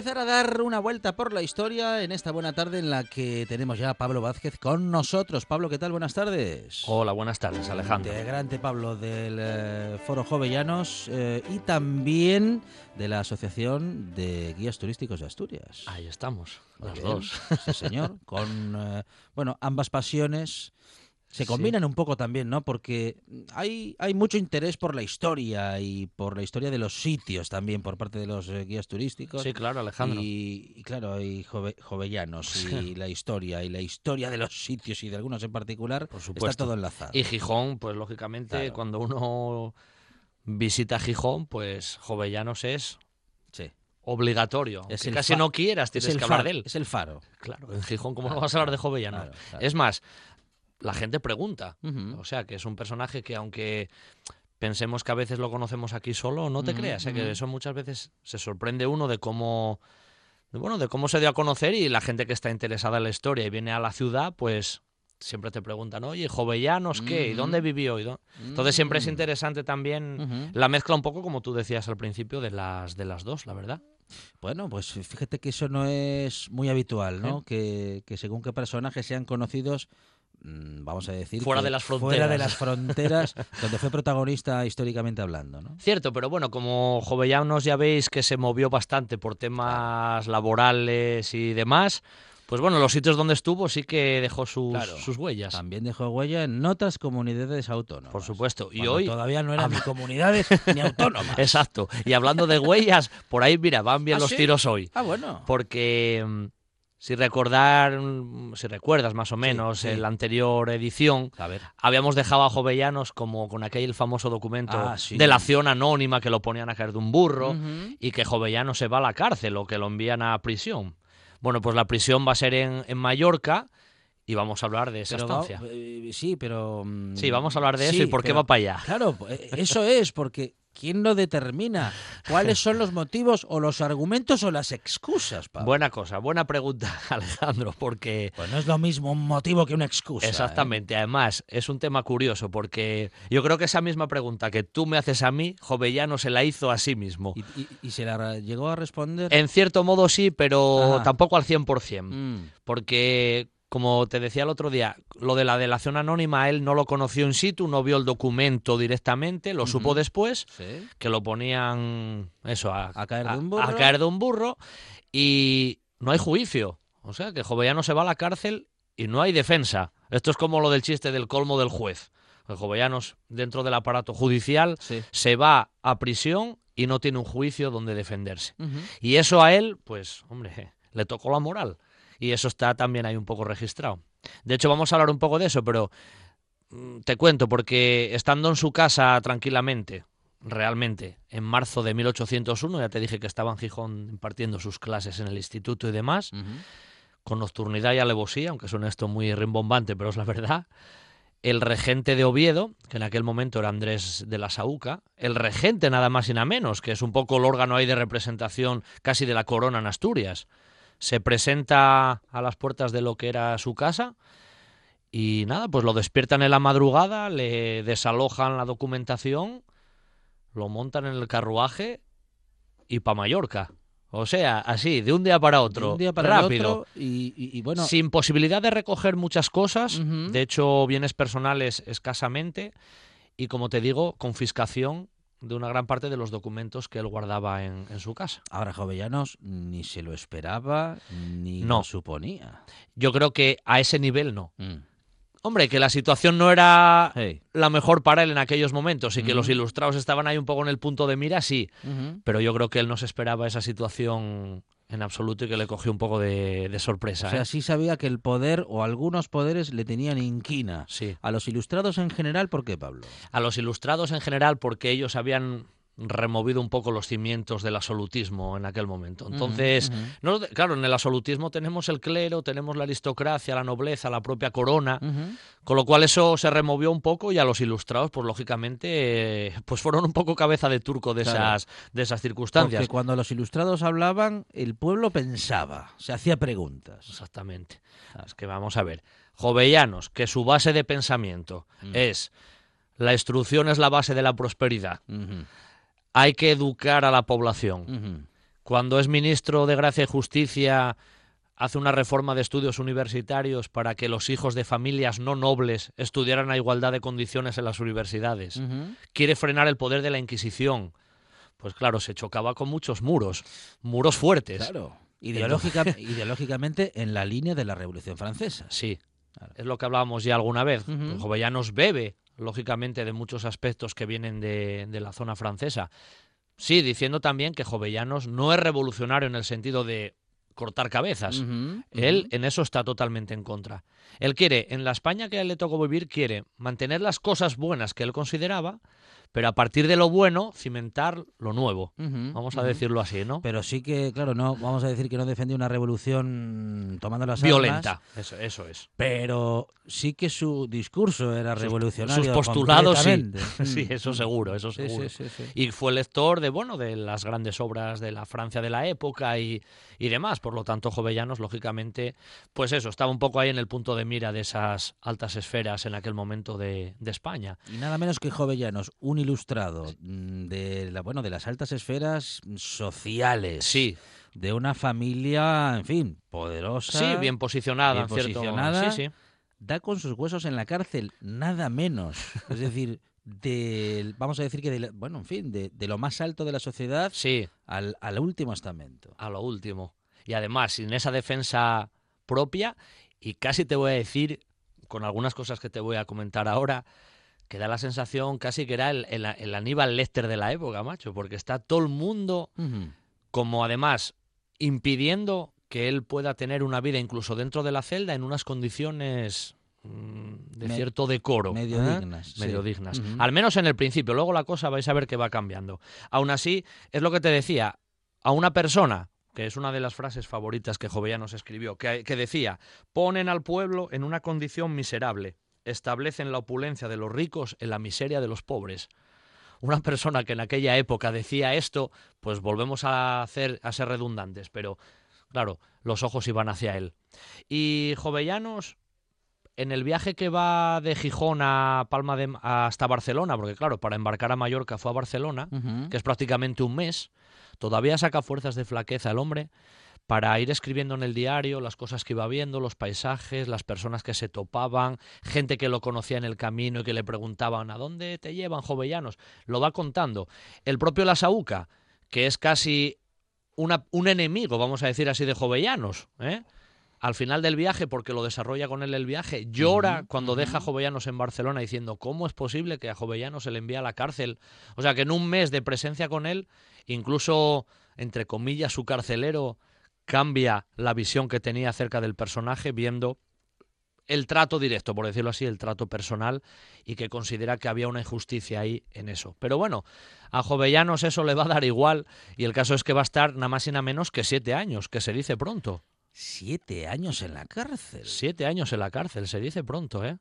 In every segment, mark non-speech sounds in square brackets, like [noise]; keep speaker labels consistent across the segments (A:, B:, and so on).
A: Empezar a dar una vuelta por la historia en esta buena tarde en la que tenemos ya a Pablo Vázquez con nosotros. Pablo, ¿qué tal? Buenas tardes.
B: Hola, buenas tardes, Alejandro.
A: Integrante Pablo del eh, Foro Jovellanos eh, y también de la Asociación de Guías Turísticos de Asturias.
B: Ahí estamos,
A: bien,
B: dos.
A: Sí, señor. Con, eh, bueno, ambas pasiones se combinan un poco también, ¿no? Porque hay, hay mucho interés por la historia y por la historia de los sitios también por parte de los eh, guías turísticos.
B: Sí, claro, Alejandro.
A: Y, y claro, y jove- jovellanos y la historia y la historia de los sitios y de algunos en particular
B: Por
A: está
B: supuesto.
A: todo enlazado.
B: Y Gijón, pues lógicamente,
A: Claro.
B: cuando uno visita Gijón, pues Jovellanos es obligatorio.
A: Es
B: que
A: el
B: casi no quieras,
A: Es
B: tienes
A: el,
B: que hablar
A: faro,
B: de él.
A: es el faro.
B: Claro, en Gijón, ¿cómo
A: Claro,
B: no vas a hablar de Jovellanos?
A: claro, claro.
B: Es más, la gente pregunta. O sea, que es un personaje que aunque pensemos que a veces lo conocemos aquí solo, no te
A: Ujú,
B: creas, ¿eh? que eso muchas veces se sorprende uno de cómo de, bueno, de cómo se dio a conocer y la gente que está interesada en la historia y viene a la ciudad, pues siempre te preguntan, oye, Jovellanos, ¿qué? ¿Y dónde vivió? ¿Y dó-?". Entonces siempre es interesante también la mezcla un poco, como tú decías al principio, de las, de las dos, la verdad.
A: Bueno, pues fíjate que eso no es muy habitual, ¿no?
B: ¿Eh?
A: Que, que según qué personajes sean conocidos, vamos a decir...
B: Fuera de las
A: Fuera de
B: fronteras.
A: las fronteras, [laughs] donde fue protagonista históricamente hablando, ¿no?
B: Cierto, pero bueno, como Jovellanos ya veis que se movió bastante por temas laborales y demás, pues bueno, los sitios donde estuvo sí que dejó sus,
A: Claro.
B: sus huellas.
A: También dejó huella en otras comunidades autónomas.
B: Por supuesto. Y hoy...
A: todavía no eran ni comunidades ni [laughs] autónomas.
B: Exacto. Y hablando de huellas, por ahí, mira, van bien
A: ¿Ah,
B: los
A: sí?
B: tiros hoy.
A: Ah, bueno.
B: Porque mm, si recordar, mm, si recuerdas más o menos
A: sí.
B: la anterior edición,
A: A ver.
B: habíamos dejado a Jovellanos como con aquel famoso documento
A: Ah, sí.
B: de la acción anónima que lo ponían a caer de un burro y que Jovellanos se va a la cárcel o que lo envían a prisión. Bueno, pues la prisión va a ser en, en Mallorca y vamos a hablar de esa
A: Pero va-
B: estancia.
A: eh, sí, pero... mm,
B: Sí, vamos a hablar de eso y por qué va para allá.
A: Claro, eh, eso es, porque ¿quién lo determina? ¿Cuáles son los motivos o los argumentos o las excusas, Pablo?
B: Buena cosa, buena pregunta, [laughs] Alejandro, porque
A: Pues no es lo mismo un motivo que una excusa. ¿eh?
B: exactamente, además es un tema curioso porque yo creo que esa misma pregunta que tú me haces a mí, Jovellano se la hizo a sí mismo.
A: ¿Y, y- y se la llegó a responder?
B: En cierto modo sí, pero
A: Ajá.
B: tampoco al 100%,
A: Mm,
B: porque como te decía el otro día, lo de la delación anónima él no lo conoció in situ, no vio el documento directamente, lo supo después,
A: sí.
B: que lo ponían eso a,
A: A caer de un burro.
B: a caer de un burro y no hay juicio. O sea, que Jovellano se va a la cárcel y no hay defensa. Esto es como lo del chiste del colmo del juez. El Jovellanos, dentro del aparato judicial,
A: Sí.
B: se va a prisión y no tiene un juicio donde defenderse. Y eso a él, pues, hombre, le tocó la moral. Y eso está también ahí un poco registrado. De hecho, vamos a hablar un poco de eso, pero mm, te cuento, porque estando en su casa tranquilamente, realmente, en marzo de 1801, ya te dije que estaba en Gijón impartiendo sus clases en el instituto y demás, con nocturnidad y alevosía, aunque suene esto muy rimbombante, pero es la verdad. El regente de Oviedo, que en aquel momento era Andrés de la Sauca, el regente nada más y nada menos, que es un poco el órgano ahí de representación casi de la corona en Asturias, se presenta a las puertas de lo que era su casa y nada, pues lo despiertan en la madrugada, le desalojan la documentación, lo montan en el carruaje y pa' Mallorca. O sea, así, de un día para
A: De
B: otro,
A: un día para
B: rápido.
A: otro y, y- y bueno,
B: sin posibilidad de recoger muchas cosas, de hecho bienes personales escasamente y como te digo, confiscación de una gran parte de los documentos que él guardaba en, en su casa.
A: ahora Jovellanos ni se lo esperaba ni
B: No.
A: lo suponía.
B: Yo creo que a ese nivel no.
A: Mm.
B: Hombre, que la situación no era
A: Hey.
B: la mejor para él en aquellos momentos y que los
A: Ujú.
B: ilustrados estaban ahí un poco en el punto de mira, sí.
A: Ujú.
B: Pero yo creo que él no se esperaba esa situación en absoluto y que le cogió un poco de, de sorpresa.
A: O sea,
B: ¿eh?
A: sí sabía que el poder o algunos poderes le tenían inquina.
B: Sí.
A: A los ilustrados en general, ¿por qué, Pablo?
B: A los ilustrados en general, porque ellos habían removido un poco los cimientos del absolutismo en aquel momento. Entonces, no, claro, en el absolutismo tenemos el clero, tenemos la aristocracia, la nobleza, la propia corona, con lo cual eso se removió un poco y a los ilustrados, pues lógicamente, pues fueron un poco cabeza de turco de,
A: Claro.
B: esas, de esas circunstancias.
A: Porque cuando los ilustrados hablaban, el pueblo pensaba, se hacía preguntas.
B: Exactamente. Es que vamos a ver. Jovellanos, que su base de pensamiento
A: Mm.
B: es la instrucción es la base de la prosperidad. Hay que educar a la población. Cuando es ministro de Gracia y Justicia hace una reforma de estudios universitarios para que los hijos de familias no nobles estudiaran a igualdad de condiciones en las universidades. Quiere frenar el poder de la Inquisición. Pues claro, se chocaba con muchos muros, muros fuertes.
A: Claro. Ideológica- [laughs] ideológicamente en la línea de la Revolución Francesa.
B: Sí,
A: Claro.
B: es lo que hablábamos ya alguna vez.
A: Ujú.
B: Jovellanos bebe, lógicamente, de muchos aspectos que vienen de, de la zona francesa. Sí, diciendo también que Jovellanos no es revolucionario en el sentido de cortar cabezas. Él en eso está totalmente en contra. Él quiere, en la España que a él le tocó vivir, quiere mantener las cosas buenas que él consideraba, pero a partir de lo bueno, cimentar lo nuevo. Vamos a decirlo así, ¿no?
A: Pero sí que, claro, no vamos a decir que no defendió una revolución tomando las armas,
B: Violenta. Eso, eso es.
A: pero sí que su discurso era
B: Sus-
A: revolucionario.
B: sus postulados, sí. [laughs] Sí, eso seguro, eso seguro.
A: sí, sí, sí.
B: y fue lector de bueno de las grandes obras de la Francia de la época y, y demás por lo tanto Jovellanos lógicamente pues eso estaba un poco ahí en el punto de mira de esas altas esferas en aquel momento de, de España
A: Y nada menos que Jovellanos, un ilustrado mm, de la, bueno, de las altas esferas sociales.
B: sí
A: De una familia, en fin, poderosa.
B: sí bien posicionada
A: bien
B: en cierto
A: posicionada.
B: sí sí
A: Da con sus huesos en la cárcel, nada menos. Es [laughs] decir, del, vamos a decir que, de bueno, en fin, de, de lo más alto de la sociedad
B: sí
A: al, al último estamento.
B: a lo último y además sin esa defensa propia y casi te voy a decir con algunas cosas que te voy a comentar ahora que da la sensación casi que era el, el- el Aníbal Lecter de la época, macho, porque está todo el mundo como además impidiendo que él pueda tener una vida incluso dentro de la celda en unas condiciones mm, de
A: Me-
B: cierto decoro.
A: medio
B: ¿eh?
A: dignas, sí.
B: Medio dignas. Al menos en el principio, luego la cosa vais a ver que va cambiando. Aún así, es lo que te decía, a una persona, que es una de las frases favoritas que Jovellanos escribió, que, que decía, ponen al pueblo en una condición miserable, establecen la opulencia de los ricos en la miseria de los pobres una persona que en aquella época decía esto, pues volvemos a hacer a ser redundantes, pero claro, los ojos iban hacia él. Y Jovellanos en el viaje que va de Gijón a Palma de hasta Barcelona, porque claro, para embarcar a Mallorca fue a Barcelona, que es prácticamente un mes, todavía saca fuerzas de flaqueza el hombre para ir escribiendo en el diario las cosas que iba viendo, los paisajes, las personas que se topaban, gente que lo conocía en el camino y que le preguntaban ¿a dónde te llevan jovellanos? Lo va contando. El propio Lasauca, que es casi una- un enemigo, vamos a decir así, de jovellanos, ¿eh? al final del viaje, porque lo desarrolla con él el viaje, llora cuando deja a. Jovellanos en Barcelona diciendo, ¿cómo es posible que a Jovellanos se le envíe a la cárcel? O sea, que en un mes de presencia con él, incluso, entre comillas, su carcelero cambia la visión que tenía acerca del personaje viendo el trato directo, por decirlo así, el trato personal y que considera que había una injusticia ahí en eso. Pero bueno, a Jovellanos eso le va a dar igual y el caso es que va a estar nada más y nada menos que siete años, que se dice pronto.
A: Siete años en la cárcel.
B: Siete años en la cárcel, se dice pronto, ¿eh?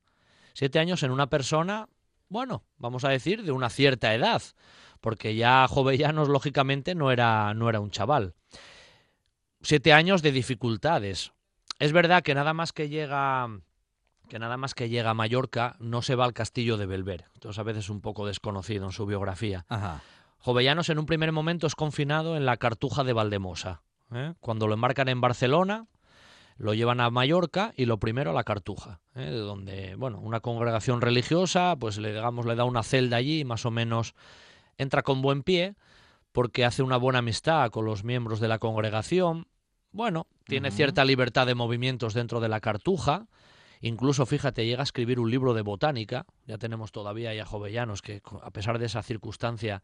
B: Siete años en una persona, bueno, vamos a decir, de una cierta edad, porque ya Jovellanos, lógicamente, no era, no era un chaval. Siete años de dificultades. Es verdad que nada más que llega que nada más que llega a Mallorca no se va al castillo de Belver. Entonces a veces un poco desconocido en su biografía.
A: Ajá.
B: Jovellanos en un primer momento es confinado en la Cartuja de Valdemosa. ¿eh? Cuando lo embarcan en Barcelona, lo llevan a Mallorca y lo primero a la Cartuja, ¿eh? de donde, bueno, una congregación religiosa, pues le, digamos, le da una celda allí y más o menos entra con buen pie porque hace una buena amistad con los miembros de la congregación. Bueno, tiene cierta libertad de movimientos dentro de la Cartuja Incluso, fíjate, llega a escribir un libro de botánica. Ya tenemos todavía ya Jovellanos que, a pesar de esa circunstancia,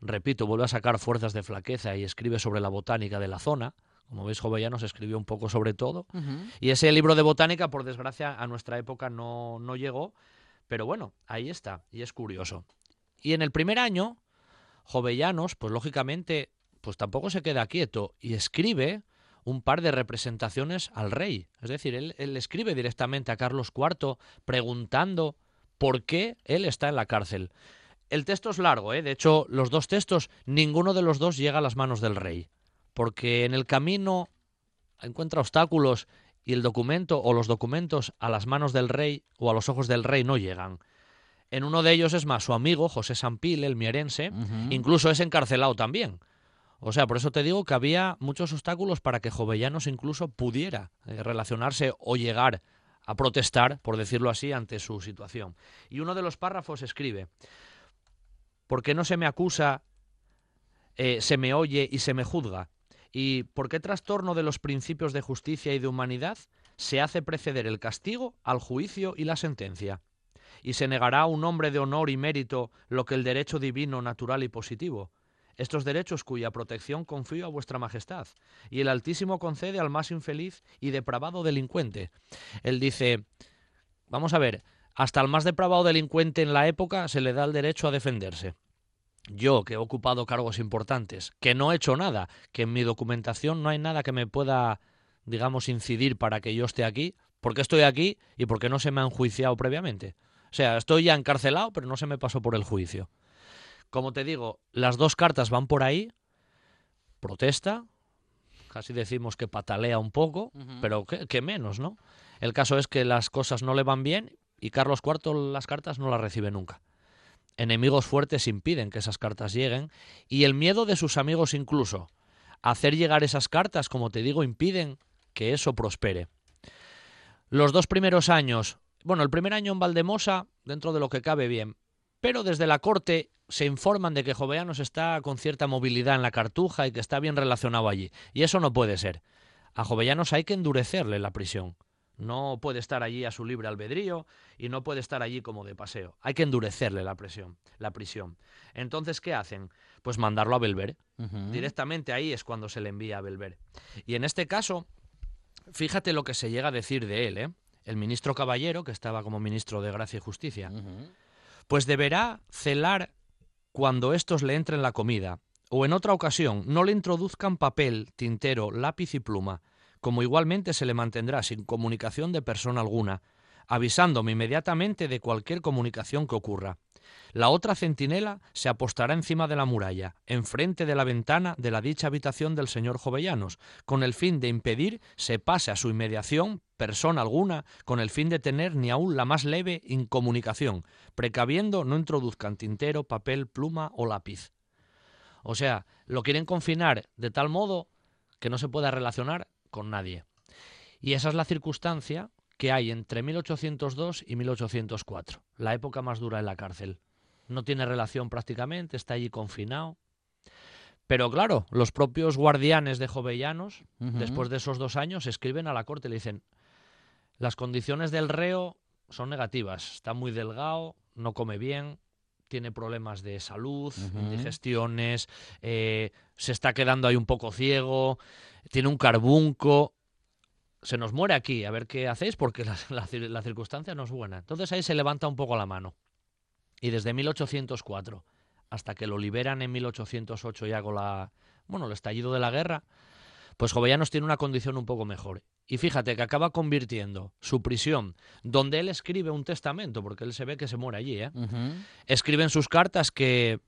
B: repito, vuelve a sacar fuerzas de flaqueza y escribe sobre la botánica de la zona. Como veis, Jovellanos escribió un poco sobre todo. Y ese libro de botánica, por desgracia, a nuestra época no, no llegó. Pero bueno, ahí está, y es curioso. Y en el primer año, Jovellanos, pues lógicamente, pues tampoco se queda quieto y escribe un par de representaciones al rey. Es decir, él, escribe directamente a Carlos IV preguntando por qué él está en la cárcel. El texto es largo, ¿eh? de hecho, los dos textos, ninguno de los dos llega a las manos del rey, porque en el camino encuentra obstáculos y el documento o los documentos a las manos del rey o a los ojos del rey no llegan. En uno de ellos es más su amigo, José Sampil, el mierense, incluso es encarcelado también. O sea, por eso te digo que había muchos obstáculos para que Jovellanos incluso pudiera eh, relacionarse o llegar a protestar, por decirlo así, ante su situación. Y uno de los párrafos escribe, ¿por qué no se me acusa, eh, se me oye y se me juzga? ¿Y por qué trastorno de los principios de justicia y de humanidad se hace preceder el castigo al juicio y la sentencia? ¿Y se negará a un hombre de honor y mérito lo que el derecho divino, natural y positivo? estos derechos cuya protección confío a vuestra majestad, y el Altísimo concede al más infeliz y depravado delincuente. Él dice, vamos a ver, hasta al más depravado delincuente en la época se le da el derecho a defenderse. Yo, que he ocupado cargos importantes, que no he hecho nada, que en mi documentación no hay nada que me pueda, digamos, incidir para que yo esté aquí, porque estoy aquí y porque no se me ha enjuiciado previamente. O sea, estoy ya encarcelado, pero no se me pasó por el juicio. Como te digo, las dos cartas van por ahí. Protesta, casi decimos que patalea un poco, pero que, menos, ¿no? El caso es que las cosas no le van bien y Carlos IV las cartas no las recibe nunca. Enemigos fuertes impiden que esas cartas lleguen y el miedo de sus amigos incluso. Hacer llegar esas cartas, como te digo, impiden que eso prospere. Los dos primeros años, bueno, el primer año en Valdemosa, dentro de lo que cabe bien, pero desde la corte se informan de que Jovellanos está con cierta movilidad en la cartuja y que está bien relacionado allí. Y eso no puede ser. A Jovellanos hay que endurecerle la prisión. No puede estar allí a su libre albedrío y no puede estar allí como de paseo. Hay que endurecerle la prisión, la prisión. Entonces, ¿qué hacen? Pues mandarlo a Belver. Directamente ahí es cuando se le envía a Belver. Y en este caso, fíjate lo que se llega a decir de él, ¿eh? El ministro Caballero, que estaba como ministro de Gracia y Justicia, pues deberá celar cuando estos le entren la comida, o en otra ocasión no le introduzcan papel, tintero, lápiz y pluma, como igualmente se le mantendrá sin comunicación de persona alguna, avisándome inmediatamente de cualquier comunicación que ocurra. La otra centinela se apostará encima de la muralla, enfrente de la ventana de la dicha habitación del señor Jovellanos, con el fin de impedir se pase a su inmediación persona alguna, con el fin de tener ni aun la más leve incomunicación, precaviendo no introduzcan tintero, papel, pluma o lápiz. O sea, lo quieren confinar de tal modo que no se pueda relacionar con nadie. Y esa es la circunstancia que hay entre 1802 y 1804, la época más dura en la cárcel. No tiene relación prácticamente, está allí confinado. Pero claro, los propios guardianes de Jovellanos, después de esos dos años, escriben a la corte y le dicen, las condiciones del reo son negativas, está muy delgado, no come bien, tiene problemas de salud, indigestiones, eh, se está quedando ahí un poco ciego, tiene un carbunco, se nos muere aquí, a ver qué hacéis porque [laughs] la, circunstancia no es buena. Entonces ahí se levanta un poco la mano. Y desde 1804 hasta que lo liberan en 1808 ya con la, bueno, el estallido de la guerra, pues Jovellanos tiene una condición un poco mejor. Y fíjate que acaba convirtiendo su prisión, donde él escribe un testamento, porque él se ve que se muere allí, ¿eh? escribe en sus cartas que,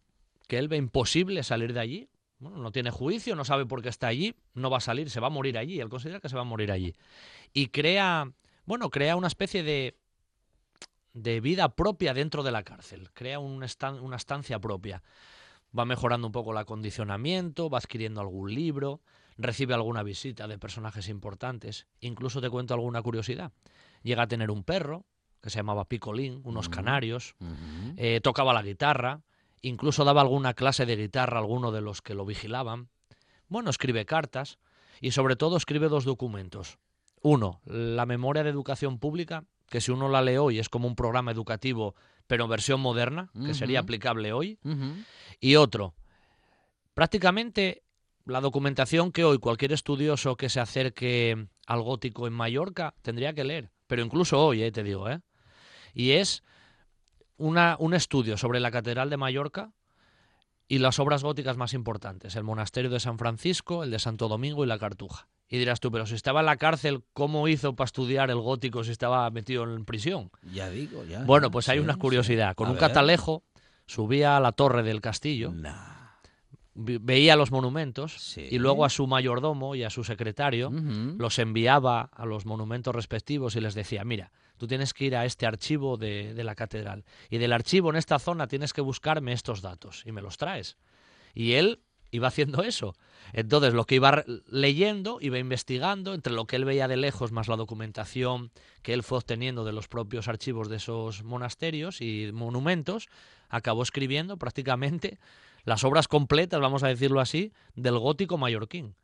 B: que él ve imposible salir de allí, bueno, no tiene juicio, no sabe por qué está allí, no va a salir, se va a morir allí, él considera que se va a morir allí. Y crea, bueno, crea una especie de, de vida propia dentro de la cárcel, crea una estancia propia. Va mejorando un poco el acondicionamiento, va adquiriendo algún libro, recibe alguna visita de personajes importantes, incluso te cuento alguna curiosidad. Llega a tener un perro, que se llamaba Picolín, unos canarios, eh, tocaba la guitarra, Incluso daba alguna clase de guitarra a alguno de los que lo vigilaban. Bueno, escribe cartas y sobre todo escribe dos documentos. Uno, la memoria de educación pública, que si uno la lee hoy es como un programa educativo, pero en versión moderna, que sería aplicable hoy. Y otro, prácticamente la documentación que hoy cualquier estudioso que se acerque al gótico en Mallorca tendría que leer, pero incluso hoy, eh, te digo, ¿eh? Y es una, un estudio sobre la Catedral de Mallorca y las obras góticas más importantes, el monasterio de San Francisco, el de Santo Domingo y la Cartuja. Y dirás tú, pero si estaba en la cárcel, ¿cómo hizo para estudiar el gótico si estaba metido en prisión?
A: Ya digo, ya.
B: Bueno, pues hay una curiosidad. Con un
A: ver.
B: catalejo subía a la torre del castillo,
A: Nah.
B: veía los monumentos
A: Sí.
B: y luego a su mayordomo y a su secretario los enviaba a los monumentos respectivos y les decía, mira, tú tienes que ir a este archivo de, de la catedral y del archivo en esta zona tienes que buscarme estos datos y me los traes. Y él iba haciendo eso. Entonces, lo que iba leyendo, iba investigando, entre lo que él veía de lejos más la documentación que él fue obteniendo de los propios archivos de esos monasterios y monumentos, acabó escribiendo prácticamente las obras completas, vamos a decirlo así, del gótico mallorquín.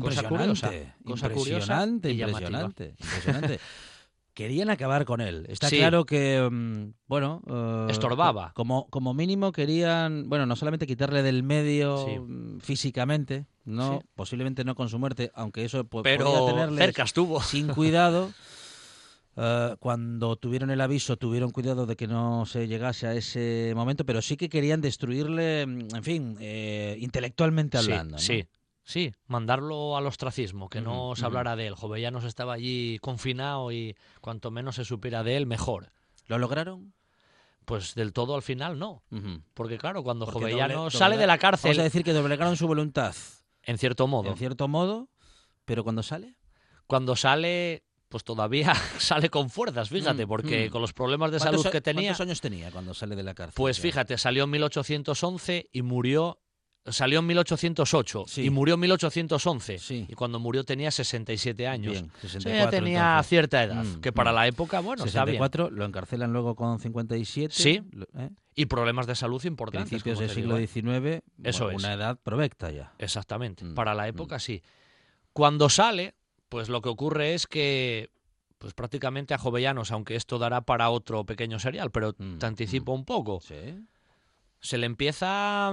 B: Cosa curiosa,
A: Impresionante,
B: cosa curiosa
A: impresionante,
B: y
A: impresionante, impresionante. [laughs] Querían acabar con él. Está
B: Sí.
A: claro que, mm, bueno... eh,
B: Estorbaba.
A: Como, como mínimo querían, bueno, no solamente quitarle del medio
B: Sí.
A: mm, físicamente, no
B: Sí.
A: posiblemente no con su muerte, aunque eso po-
B: Pero
A: podía tenerles
B: cerca estuvo. [laughs]
A: sin cuidado. [laughs] Eh, cuando tuvieron el aviso, tuvieron cuidado de que no se llegase a ese momento, pero sí que querían destruirle, mm, en fin, eh, intelectualmente
B: Sí,
A: hablando. ¿no?
B: Sí, sí, mandarlo al ostracismo, que no se hablara de él. Jovellanos estaba allí confinado y cuanto menos se supiera de él, mejor.
A: ¿Lo lograron?
B: Pues del todo al final no. Porque claro, cuando
A: Porque
B: Jovellanos
A: doble-
B: sale de la cárcel,
A: Vamos a decir que doblegaron su voluntad,
B: en cierto modo,
A: en cierto modo, pero cuando sale...
B: cuando sale, pues todavía [laughs] sale con fuerzas, fíjate,
A: Mm,
B: porque
A: mm.
B: con los problemas de
A: ¿Cuántos
B: salud que tenía,
A: ¿Cuántos años tenía cuando sale de la cárcel?
B: pues fíjate, salió en 1811 y murió Salió en 1808
A: Sí.
B: y murió en 1811.
A: Sí.
B: Y cuando murió tenía 67 años.
A: Bien,
B: O sea,
A: 64
B: ya tenía
A: entonces.
B: cierta edad,
A: Mm,
B: que para
A: mm.
B: la época, bueno, está bien.
A: 64, lo encarcelan luego con 57.
B: Sí.
A: ¿eh?
B: Y problemas de salud importantes.
A: Principios del siglo
B: digo, ¿eh?
A: XIX,
B: Eso
A: bueno,
B: es.
A: una edad provecta ya.
B: Exactamente.
A: Mm,
B: Para la época sí. Cuando sale, pues lo que ocurre es que pues prácticamente a Jovellanos, aunque esto dará para otro pequeño serial, pero te anticipo un poco,
A: Sí.
B: se le empieza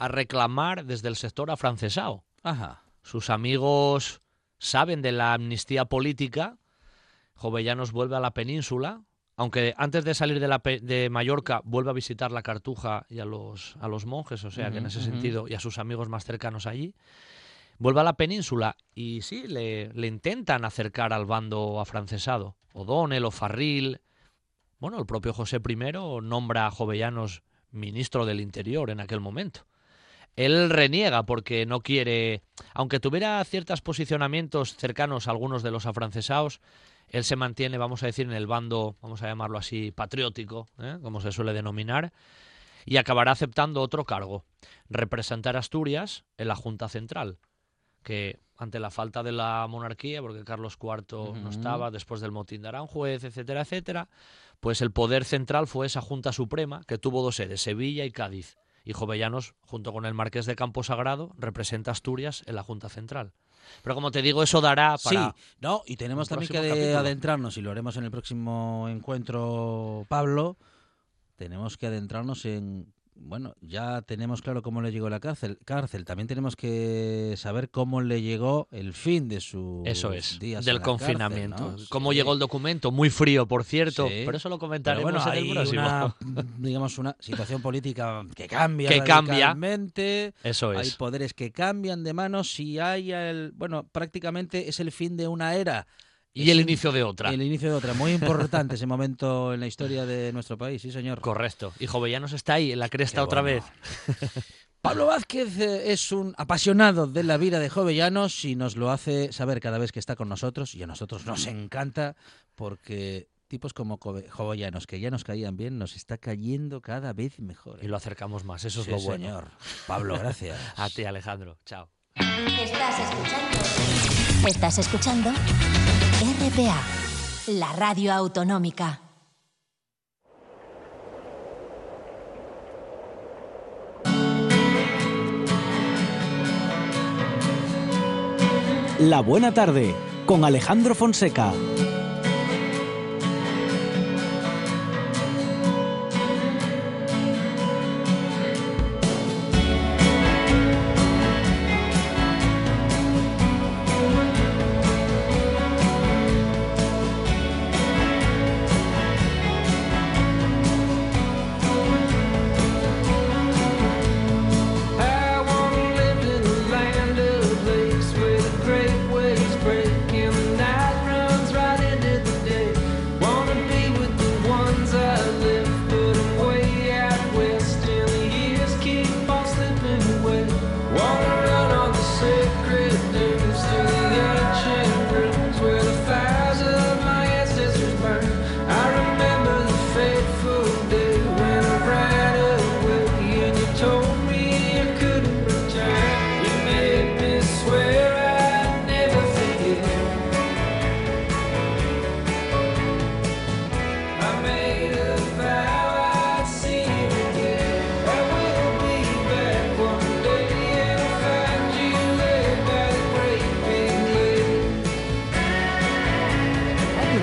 B: a reclamar desde el sector afrancesado.
A: Ajá.
B: Sus amigos saben de la amnistía política. Jovellanos vuelve a la península, aunque antes de salir de, la pe- de Mallorca vuelve a visitar la Cartuja y a los, a los monjes, o sea que en ese sentido, y a sus amigos más cercanos allí. Vuelve a la península y sí, le, le intentan acercar al bando afrancesado. O'Donnell o Farril. Bueno, el propio José I nombra a Jovellanos ministro del Interior en aquel momento. Él reniega porque no quiere, aunque tuviera ciertos posicionamientos cercanos a algunos de los afrancesados, él se mantiene, vamos a decir, en el bando, vamos a llamarlo así, patriótico, ¿eh? como se suele denominar, y acabará aceptando otro cargo, representar Asturias en la Junta Central, que ante la falta de la monarquía, porque Carlos IV no estaba, después del motín de Aranjuez, etcétera, etcétera, pues el poder central fue esa Junta Suprema, que tuvo dos sedes, Sevilla y Cádiz. Y Jovellanos, junto con el Marqués de Campo Sagrado, representa Asturias en la Junta Central. Pero como te digo, eso dará para...
A: Sí, no, y tenemos también que
B: capítulo.
A: adentrarnos, y lo haremos en el próximo encuentro, Pablo, tenemos que adentrarnos en, bueno, ya tenemos claro cómo le llegó la cárcel, cárcel. también tenemos que saber cómo le llegó el fin de su
B: Eso es,
A: días
B: del
A: cárcel,
B: confinamiento.
A: ¿no?
B: Cómo
A: Sí.
B: llegó el documento, muy frío, por cierto,
A: Sí.
B: pero eso lo comentaremos
A: bueno,
B: en el
A: hay
B: próximo.
A: una, [laughs] digamos, una situación política que cambia
B: Que cambia.
A: radicalmente.
B: Eso
A: Hay
B: es.
A: poderes que cambian de manos y hay el, bueno, prácticamente es el fin de una era.
B: Y el
A: in-
B: inicio de otra.
A: El inicio de otra. Muy importante ese momento en la historia de nuestro país, sí, señor.
B: Correcto. Y Jovellanos está ahí, en la cresta
A: Qué
B: otra
A: bueno.
B: vez. [laughs]
A: Pablo Vázquez eh, es un apasionado de la vida de Jovellanos y nos lo hace saber cada vez que está con nosotros y a nosotros nos encanta porque tipos como Jove- Jovellanos que ya nos caían bien nos está cayendo cada vez mejor.
B: Y lo acercamos más, eso es lo bueno.
A: señor. Pablo, gracias. [laughs]
B: A ti, Alejandro. Chao.
C: Estás escuchando. Estás escuchando RPA, la radio autonómica.
D: La Buena Tarde con Alejandro Fonseca.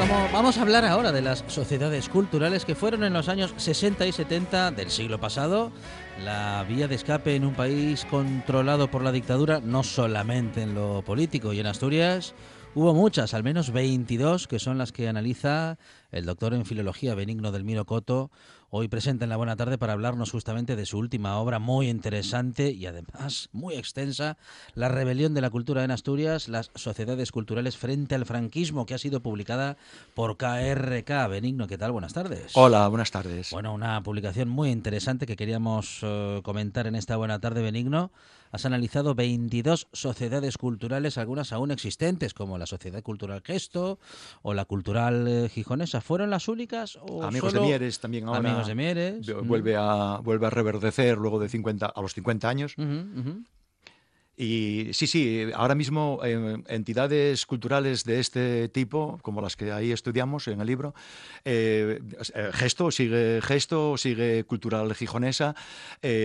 A: Vamos a hablar ahora de las sociedades culturales que fueron en los años 60 y 70 del siglo pasado la vía de escape en un país controlado por la dictadura, no solamente en lo político y en Asturias. Hubo muchas, al menos 22, que son las que analiza el doctor en filología Benigno del Miro Coto hoy presente en la Buena Tarde para hablarnos justamente de su última obra muy interesante y además muy extensa, La rebelión de la cultura en Asturias, las sociedades culturales frente al franquismo, que ha sido publicada por KRK. Benigno, ¿qué tal? Buenas tardes.
E: Hola, buenas tardes.
A: Bueno, una publicación muy interesante que queríamos eh, comentar en esta Buena Tarde, Benigno has analizado 22 sociedades culturales, algunas aún existentes, como la Sociedad Cultural Gesto o la Cultural eh, Gijonesa. ¿Fueron las únicas? O
E: Amigos de Mieres también ahora.
A: Amigos de Mieres.
E: Vuelve, a, vuelve a reverdecer luego de 50, a los 50 años. Y sí, sí, ahora mismo eh, entidades culturales de este tipo, como las que ahí estudiamos en el libro, eh, eh, Gesto, sigue Gesto, sigue Cultural Gijonesa,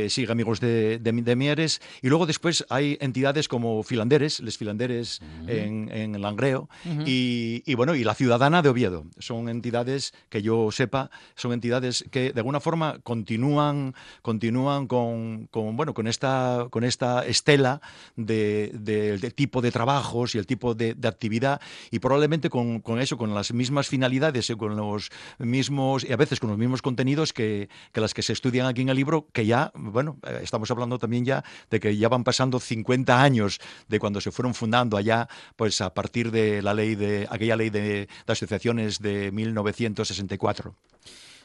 E: sigue Amigos de, Mieres, y luego después hay entidades como Filanderes, Les Filanderes en, en, Langreo, y, bueno, y la Ciudadana de Oviedo. Son entidades que yo sepa, son entidades que de alguna forma continúan, continúan con, con bueno, con esta, con esta estela del tipo de trabajos y el tipo de, actividad y probablemente con, eso, con las mismas finalidades y con los mismos, y a veces con los mismos contenidos que, las que se estudian aquí en el libro, que ya, bueno, eh, estamos hablando también ya de que ya van pasando 50 años de cuando se fueron fundando allá, pues a partir de la ley de, aquella ley de, de asociaciones de 1964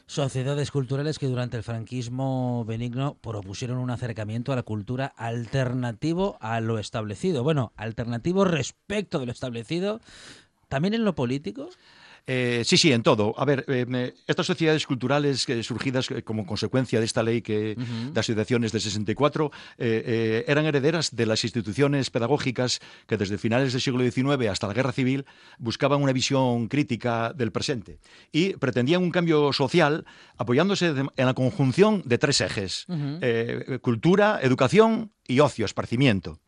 A: sociedades culturales que durante el franquismo benigno propusieron un acercamiento a la cultura alternativo a lo establecido. Bueno, alternativo respecto de lo establecido, también en lo político.
E: Eh, sí, sí, en todo. A ver, eh, estas sociedades culturales surgidas eh, como consecuencia de esta ley que, de asociaciones de 64 eran herederas de las instituciones pedagógicas que desde finales del siglo XIX hasta la Guerra Civil buscaban una visión crítica del presente y pretendían un cambio social apoyándose en la conjunción de tres ejes, cultura, educación y ocio, esparcimiento.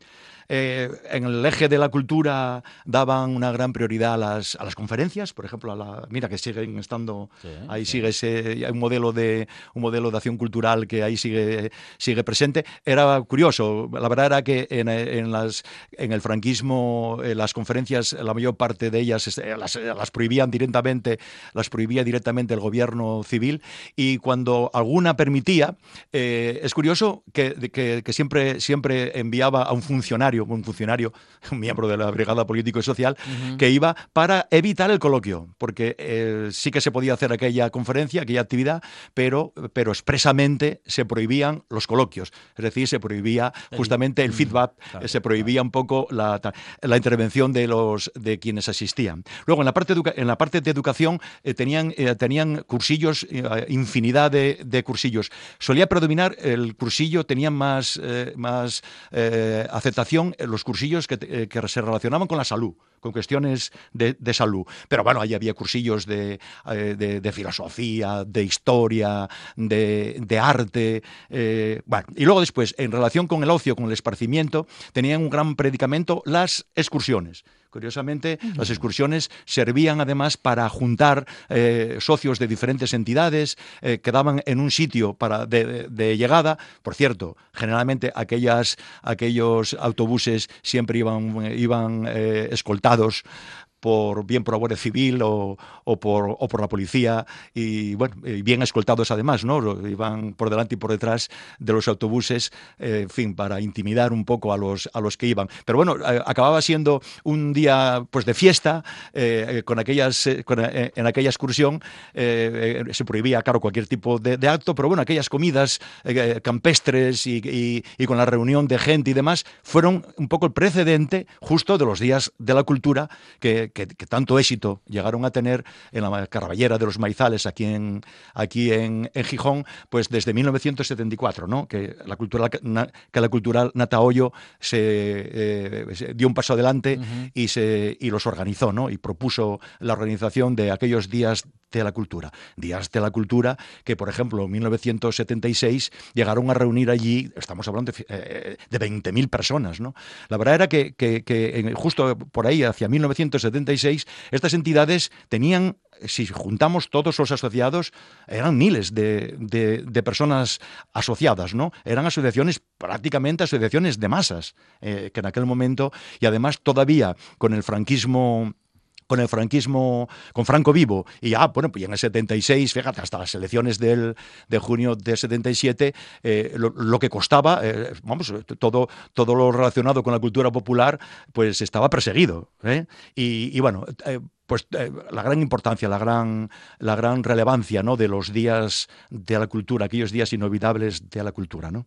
E: Eh, en el eje de la cultura daban una gran prioridad a las, a las conferencias, por ejemplo, a la, mira que siguen estando, ahí sigue ese, un modelo de un modelo de acción cultural que ahí sigue, sigue presente. Era curioso, la verdad era que en, en las, en el franquismo eh, las conferencias, la mayor parte de ellas eh, las, las, prohibían directamente, las prohibía directamente el gobierno civil y cuando alguna permitía, es curioso que, que, que siempre, siempre enviaba a un funcionario un funcionario, [laughs] un miembro de la Brigada Político y Social, que iba para evitar el coloquio, porque eh, sí que se podía hacer aquella conferencia, aquella actividad, pero, pero expresamente se prohibían los coloquios, es decir, se prohibía justamente el feedback, se prohibía un poco la, la, intervención de, los, de quienes asistían. Luego, en la parte, en la parte de educación eh, tenían, eh, tenían cursillos, infinidad de, de, cursillos. Solía predominar el cursillo, tenían más, más aceptación los cursillos eh, que, se relacionaban con la salud, con cuestiones de, salud. Pero bueno, ahí había cursillos de, eh, filosofía, de historia, de, arte. Eh, y luego después, en relación con el ocio, con el esparcimiento, tenían un gran predicamento las excursiones. Curiosamente, las excursiones servían además para juntar eh, socios de diferentes entidades, eh, quedaban en un sitio para de, llegada. Por cierto, generalmente aquellas, aquellos autobuses siempre iban, iban eh, escoltados por bien por la Guardia Civil o, por, o por la policía y bueno, bien escoltados además, ¿no? Iban por delante y por detrás de los autobuses, eh, en fin, para intimidar un poco a los, a los que iban. Pero bueno, eh, acababa siendo un día pues de fiesta, eh, con aquellas, en aquella excursión se prohibía, claro, cualquier tipo de, acto, pero bueno, aquellas comidas campestres y, con la reunión de gente y demás fueron un poco el precedente justo de los días de la cultura que, que, tanto éxito llegaron a tener en la Caraballera de los Maizales aquí en, aquí en, Gijón, pues desde 1974, ¿no? que, la cultura, que la cultural Natahoyo eh, se, dio un paso adelante y, se, y los organizó ¿no? y propuso la organización de aquellos días de la cultura. Días de la cultura que, por ejemplo, en 1976 llegaron a reunir allí, estamos hablando de, eh, de 20.000 personas. ¿no? La verdad era que, que justo por ahí, hacia 1976, estas entidades tenían si juntamos todos los asociados, eran miles de, de, personas asociadas, ¿no? Eran asociaciones, prácticamente asociaciones de masas, eh, que en aquel momento, y además todavía con el franquismo con el franquismo, con Franco vivo. Y ya, bueno, pues en el 76, fíjate, hasta las elecciones del, de junio del 77, eh, lo, que costaba, eh, vamos, todo, todo lo relacionado con la cultura popular, pues estaba perseguido. Y, y, bueno, pues eh, la gran importancia, la gran, la gran relevancia ¿no? de los días de la cultura, aquellos días inolvidables de la cultura. ¿no?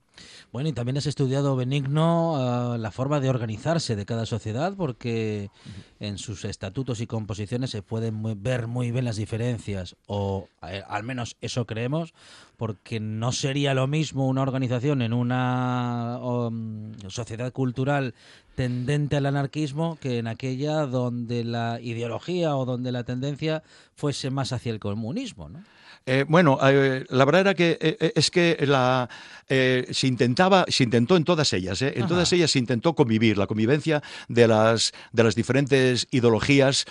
A: Bueno, y también has estudiado, Benigno, eh, la forma de organizarse de cada sociedad, porque en sus estatutos y composiciones se pueden ver muy bien las diferencias, o eh, al menos eso creemos, porque no sería lo mismo una organización en una um, sociedad cultural tendente al anarquismo que en aquella donde la ideología o donde la tendencia fuese más hacia el comunismo, ¿no?
E: Eh, bueno, eh, la verdad era que eh, es que la, se intentaba, se intentó en todas ellas, en todas ellas se intentó convivir, la convivencia de las, de las diferentes ideologías,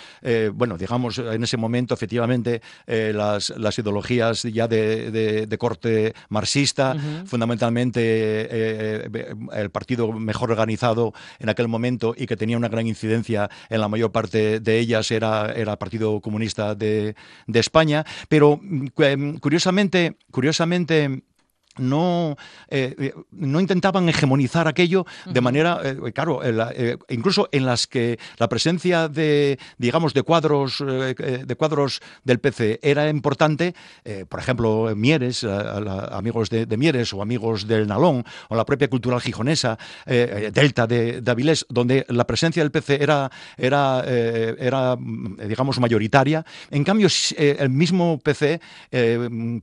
E: bueno, digamos, en ese momento efectivamente las, las, ideologías ya de, de, corte marxista, fundamentalmente el partido mejor organizado en aquel momento y que tenía una gran incidencia en la mayor parte de ellas era, era el Partido Comunista de, de España, pero mm, curiosamente, curiosamente no, eh, eh, no intentaban hegemonizar aquello de manera, eh, claro, incluso en las que la presencia de, digamos, de cuadros, de cuadros del PC era importante, por ejemplo, Mieres, amigos de, Mieres o amigos del Nalón, o la propia cultural gijonesa, Delta de, Avilés, donde la presencia del PC era, era, era digamos, mayoritaria. En cambio, el mismo PC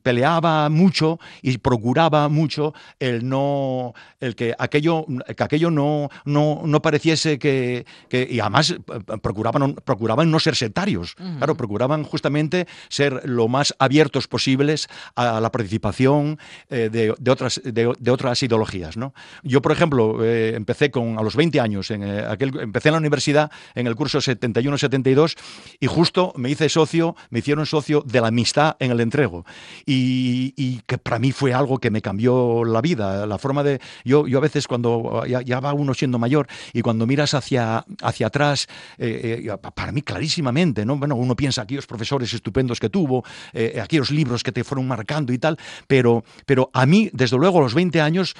E: peleaba mucho y procuraba mucho el no el que aquello que aquello no no, no pareciese que, que, y además eh, procuraban procuraban no ser sectarios. Claro procuraban justamente ser lo más abiertos posibles a la participación eh, de, de, otras de, otras ideologías ¿no? yo por ejemplo eh, empecé con a los 20 años en aquel empecé en la universidad en el curso 71 72 y justo me hice socio me hicieron socio de la amistad en el entrego. Y, y que para mí fue algo que me cambió la vida, la forma de... Yo, yo a veces cuando ya, va uno siendo mayor y cuando miras hacia, hacia atrás, eh, eh, para mí clarísimamente, ¿no? Bueno, uno piensa aquellos profesores estupendos que tuvo, eh, aquellos libros que te fueron marcando y tal, pero, pero a mí, desde luego, a los 20 años,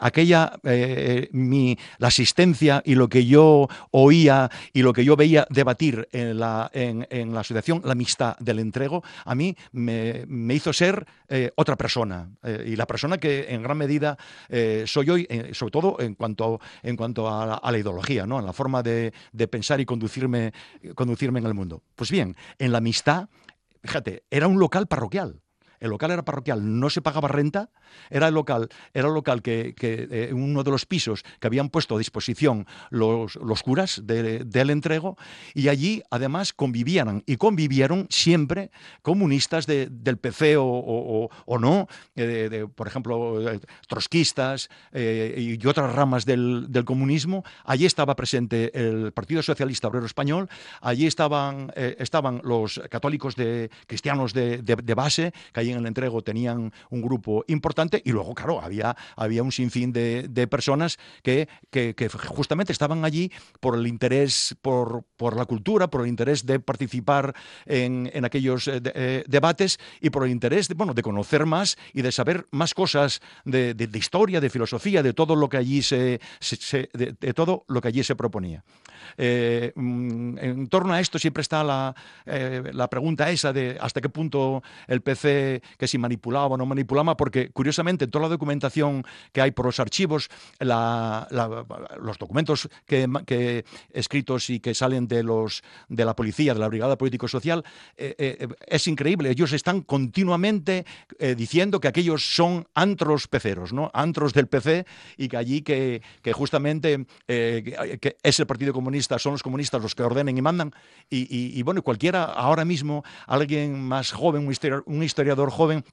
E: aquella, mi, la asistencia y lo que yo oía y lo que yo veía debatir en la, en, en la asociación, la amistad del entrego, a mí me, me hizo ser otra persona y la persona que en gran medida eh, soy hoy, eh, sobre todo en cuanto, en cuanto a, la, ideología, ¿no? en la forma de, de, pensar y conducirme, conducirme en el mundo. Pues bien, en la amistad, fíjate, era un local parroquial el local era parroquial, no se pagaba renta, era el local, era el local que, eh, uno de los pisos que habían puesto a disposición los, curas del entrego, y allí además convivían y convivieron siempre comunistas del PC o, no, eh, por ejemplo, eh, trotskistas y otras ramas del, comunismo. Allí estaba presente el Partido Socialista Obrero Español, allí estaban, estaban los católicos de, cristianos de, base, que allí en el entrego tenían un grupo importante y luego, claro, había, había un sinfín de, personas que, justamente estaban allí por el interés por, la cultura, por el interés de participar en, aquellos eh, eh, debates y por el interés de, bueno, de conocer más y de saber más cosas de, historia, de filosofía, de todo lo que allí se, de, todo lo que allí se proponía. Eh, mm, en torno a esto siempre está la pregunta esa de hasta qué punto el PC que, que si manipulaba o no manipulaba, porque curiosamente en toda la documentación que hay por los archivos, los documentos que, escritos y que salen de, los, de la policía, de la Brigada Político-Social, eh, eh, es increíble. Ellos están continuamente eh, diciendo que aquellos son antros peceros, ¿no? antros del PC, y que allí que, justamente que es el Partido Comunista, son los comunistas los que ordenen y mandan, y, bueno, cualquiera ahora mismo, alguien más joven, un historiador joven,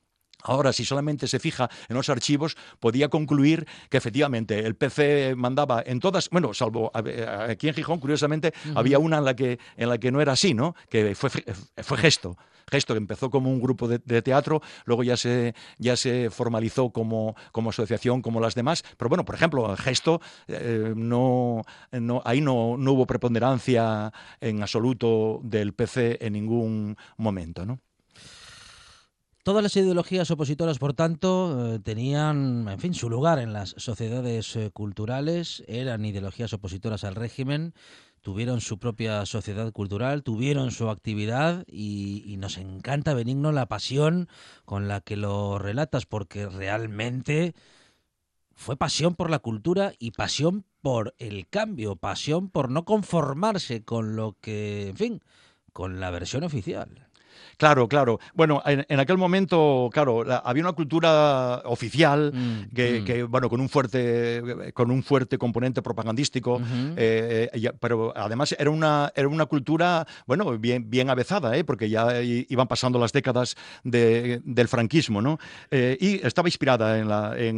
E: Ahora, si solamente se fija en los archivos, podía concluir que efectivamente el PC mandaba en todas, bueno, salvo aquí en Gijón, curiosamente, había una en la que en la que no era así, ¿no? Que fue, fue gesto. Gesto que empezó como un grupo de, teatro, luego ya se, ya se formalizó como, como asociación, como las demás. Pero bueno, por ejemplo, Gesto, eh, no, no, ahí no, no hubo preponderancia en absoluto del PC en ningún momento, ¿no?
A: Todas las ideologías opositoras, por tanto, eh, tenían, en fin, su lugar en las sociedades eh, culturales, eran ideologías opositoras al régimen, tuvieron su propia sociedad cultural, tuvieron su actividad y, nos encanta, Benigno, la pasión con la que lo relatas, porque realmente fue pasión por la cultura y pasión por el cambio, pasión por no conformarse con lo que, en fin, con la versión oficial.
E: Claro, claro. Bueno, en, aquel momento, claro, había una cultura oficial mm, que, mm. bueno, con un fuerte, con un fuerte componente propagandístico, eh, pero además era una, era una cultura, bueno, bien, bien avezada, ¿eh? porque ya iban pasando las décadas del franquismo, ¿no? Eh, y estaba inspirada en la, en,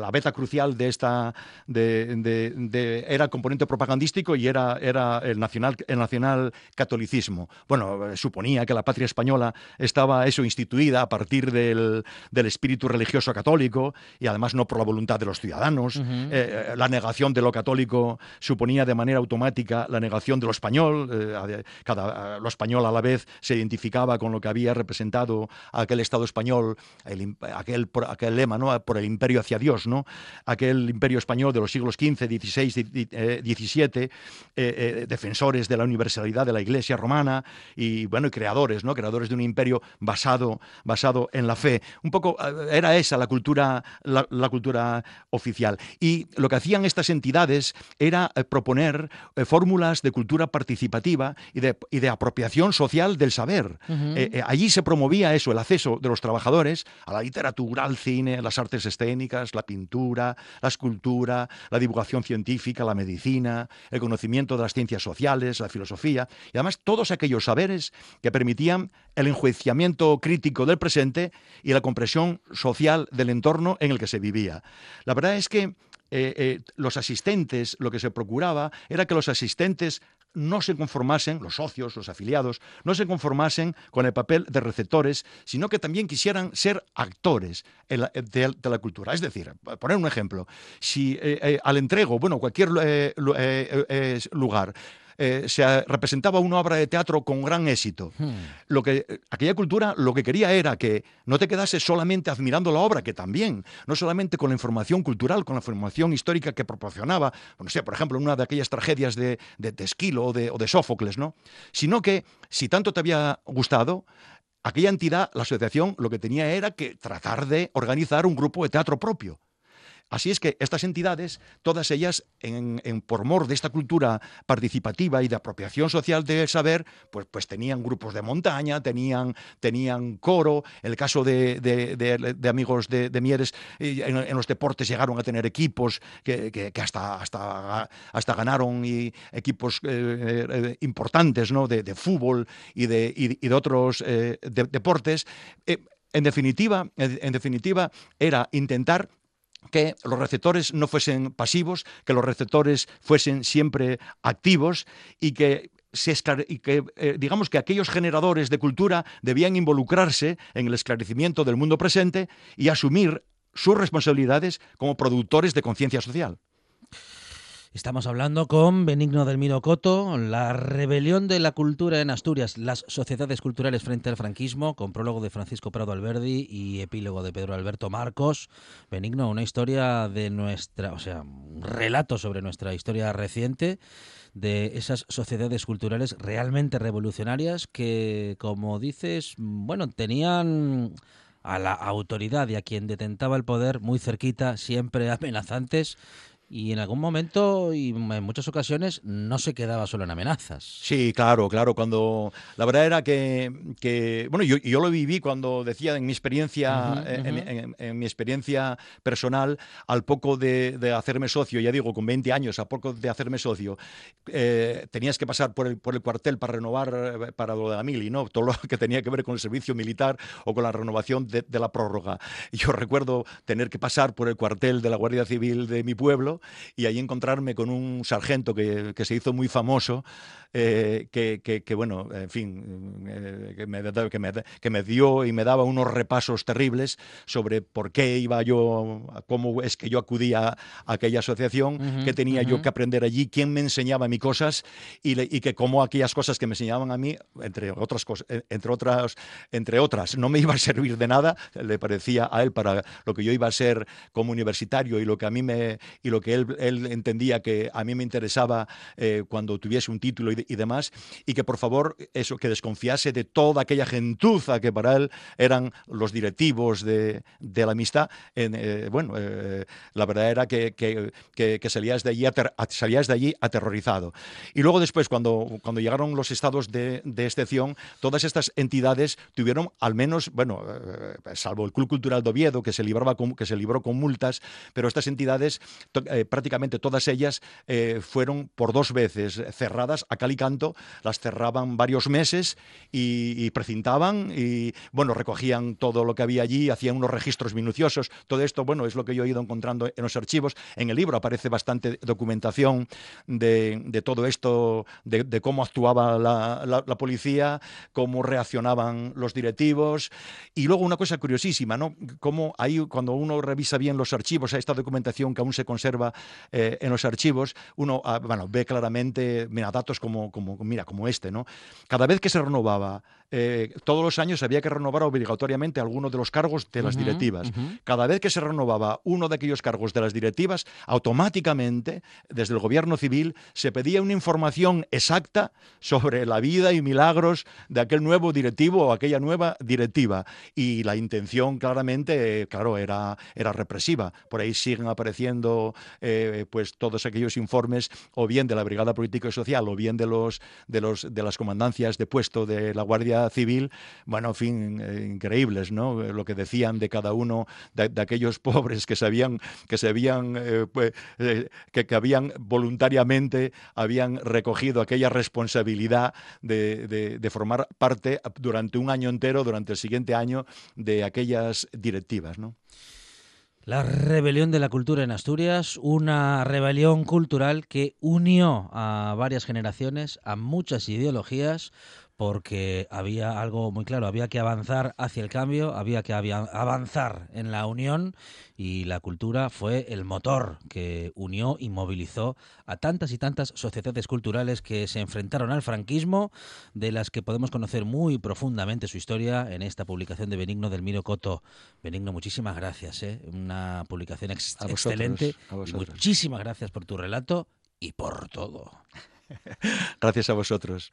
E: la beta crucial de esta, de, era componente propagandístico y era, era el nacional, el nacional catolicismo. Bueno, suponía que la patria española estaba eso instituida a partir del, espíritu religioso católico y además no por la voluntad de los ciudadanos. Eh, eh, la negación de lo católico suponía de manera automática la negación de lo español. Eh, cada, lo español a la vez se identificaba con lo que había representado aquel Estado español, aquel, aquel lema, ¿no? por el imperio hacia Dios, ¿no? aquel imperio español de los siglos XV, XVI, XVII, defensores de la universalidad de la Iglesia romana y bueno, y creadores, ¿no? creadores de un imperio basado, basado en la fe. Un poco eh, era esa la cultura, la, cultura oficial. Y lo que hacían estas entidades era eh, proponer eh, fórmulas de cultura participativa y de, y de apropiación social del saber. allí se promovía eso, el acceso de los trabajadores a la literatura, al cine, las artes escénicas, la pintura, la escultura, la divulgación científica, la medicina, el conocimiento de las ciencias sociales, la filosofía, y además todos aquellos saberes que permitían el enjuiciamiento crítico del presente y la compresión social del entorno en el que se vivía. La verdad es que eh, eh, los asistentes, lo que se procuraba era que los asistentes no se conformasen, los socios, los afiliados, no se conformasen con el papel de receptores, sino que también quisieran ser actores de, la cultura. Es decir, poner un ejemplo, si eh, al entrego, bueno, cualquier lugar, eh, se representaba una obra de teatro con gran éxito. Hmm. Lo que, aquella cultura lo que quería era que no te quedases solamente admirando la obra, que también, no solamente con la información cultural, con la información histórica que proporcionaba, no sé, por ejemplo, una de aquellas tragedias de, de, Esquilo o de, o de Sófocles, ¿no? Sino que si tanto te había gustado, aquella entidad, la asociación, lo que tenía era que tratar de organizar un grupo de teatro propio. Así es que estas entidades, todas ellas, en, por mor de esta cultura participativa y de apropiación social del saber, pues, pues tenían grupos de montaña, tenían, tenían coro. El caso de, amigos de, Mieres, en, los deportes llegaron a tener equipos que, hasta, hasta, hasta ganaron y equipos eh, eh, importantes ¿no? de, fútbol y de, de otros eh, deportes. en definitiva, en definitiva, era intentar que los receptores no fuesen pasivos, que los receptores fuesen siempre activos y que eh, digamos que aquellos generadores de cultura debían involucrarse en el esclarecimiento del mundo presente y asumir sus responsabilidades como productores de conciencia social.
A: Estamos hablando con Benigno del Miro Coto, la rebelión de la cultura en Asturias, las sociedades culturales frente al franquismo, con prólogo de Francisco Prado Alberdi y epílogo de Pedro Alberto Marcos. Benigno, una historia de nuestra, o sea, un relato sobre nuestra historia reciente de esas sociedades culturales realmente revolucionarias que, como dices, bueno, tenían a la autoridad y a quien detentaba el poder muy cerquita, siempre amenazantes y en algún momento y en muchas ocasiones no se quedaba solo en amenazas.
E: Sí, claro, claro. Cuando la verdad era que, bueno, yo, yo, lo viví cuando decía en mi experiencia, En, mi experiencia personal, al poco de, hacerme socio, ya digo, con 20 años, a poco de hacerme socio, eh, tenías que pasar por el, por el cuartel para renovar eh, para lo de la mili, ¿no? Todo lo que tenía que ver con el servicio militar o con la renovación de, de la prórroga. Yo recuerdo tener que pasar por el cuartel de la Guardia Civil de mi pueblo y ahí encontrarme con un sargento que, que se hizo muy famoso eh, que, que, bueno, en fin, eh, que, me, que, me, que, me, dio y me daba unos repasos terribles sobre por qué iba yo, cómo es que yo acudía a aquella asociación, qué tenía yo que aprender allí, quién me enseñaba mis cosas y, y, que cómo aquellas cosas que me enseñaban a mí, entre otras cosas, eh, entre otras, entre otras, no me iba a servir de nada, le parecía a él para lo que yo iba a ser como universitario y lo que a mí me y lo que él, entendía que a mí me interesaba cuando tuviese un título y demás, y que por favor eso, que desconfiase de toda aquella gentuza que para él eran los directivos de, la amistad. Eh, bueno, eh, la verdad era que, que, que, salías, de allí salías de allí aterrorizado. Y luego después, cuando, cuando llegaron los estados de, excepción, todas estas entidades tuvieron al menos, bueno, eh, salvo el Club Cultural de Oviedo, que se, libraba que se libró con multas, pero estas entidades, prácticamente todas ellas, fueron por dos veces cerradas a cal canto, las cerraban varios meses y, precintaban y, bueno, recogían todo lo que había allí, hacían unos registros minuciosos. Todo esto, bueno, es lo que yo he ido encontrando en los archivos. En el libro aparece bastante documentación de, todo esto, de, cómo actuaba la, policía, cómo reaccionaban los directivos. Y luego una cosa curiosísima, ¿no? Cómo ahí, cuando uno revisa bien los archivos, esta documentación que aún se conserva eh, en los archivos, uno ah, bueno, ve claramente datos como como, mira, como este, ¿no? Cada vez que se renovaba eh, todos los años había que renovar obligatoriamente algunos de los cargos de las directivas. Cada vez que se renovaba uno de aquellos cargos de las directivas, automáticamente, desde el gobierno civil, se pedía una información exacta sobre la vida y milagros de aquel nuevo directivo o aquella nueva directiva. Y la intención, claramente, claro, era, era represiva. Por ahí siguen apareciendo eh, pues todos aquellos informes, o bien de la Brigada Política y Social, o bien de, los, de, los, de las comandancias de puesto de la Guardia civil, bueno, en fin, eh, increíbles, ¿no? Lo que decían de cada uno de, aquellos [laughs] pobres que se habían, que se habían, eh, pues, eh, que, que, habían voluntariamente, habían recogido aquella responsabilidad de, de formar parte durante un año entero, durante el siguiente año, de aquellas directivas, ¿no?
A: La rebelión de la cultura en Asturias, una rebelión cultural que unió a varias generaciones, a muchas ideologías, porque había algo muy claro, había que avanzar hacia el cambio, había que avanzar en la unión y la cultura fue el motor que unió y movilizó a tantas y tantas sociedades culturales que se enfrentaron al franquismo, de las que podemos conocer muy profundamente su historia en esta publicación de Benigno del Miro Coto. Benigno, muchísimas gracias, ¿eh? una publicación excelente. muchísimas gracias por tu relato y por todo. [laughs]
E: gracias a vosotros.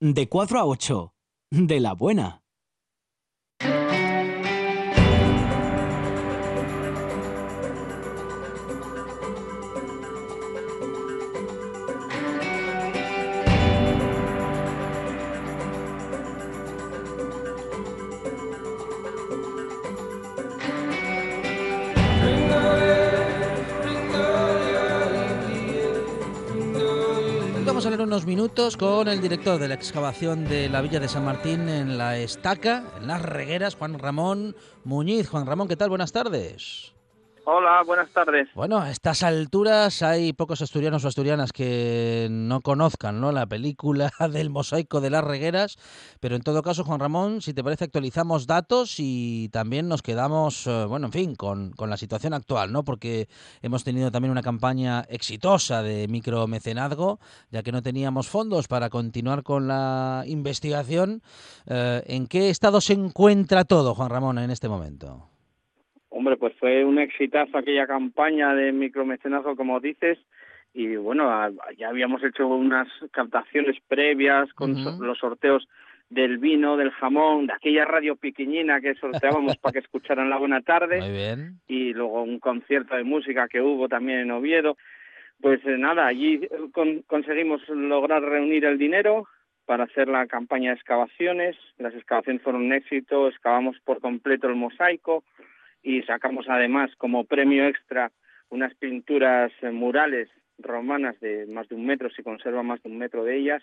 D: de 4 a 8. De la buena.
A: Unos minutos con el director de la excavación de la Villa de San Martín en la Estaca, en las Regueras, Juan Ramón Muñiz. Juan Ramón, ¿qué tal? Buenas tardes.
F: Hola, buenas tardes.
A: Bueno, a estas alturas hay pocos asturianos o asturianas que no conozcan ¿no? la película [laughs] del mosaico de las regueras, pero en todo caso, Juan Ramón, si te parece, actualizamos datos y también nos quedamos, eh, bueno, en fin, con, la situación actual, ¿no? Porque hemos tenido también una campaña exitosa de micromecenazgo, ya que no teníamos fondos para continuar con la investigación. Eh, ¿En qué estado se encuentra todo, Juan Ramón, en este momento?
F: Hombre, pues fue un exitazo aquella campaña de micromecenazgo, como dices, y bueno, ya habíamos hecho unas captaciones previas con los sorteos del vino, del jamón, de aquella radio pequeñina que sorteábamos [laughs] para que escucharan la buena tarde.
A: Muy bien.
F: Y luego un concierto de música que hubo también en Oviedo. Pues eh, nada, allí conseguimos lograr reunir el dinero para hacer la campaña de excavaciones. Las excavaciones fueron un éxito, excavamos por completo el mosaico, y sacamos además como premio extra unas pinturas eh, murales romanas de más de un metro, se conserva más de un metro de ellas.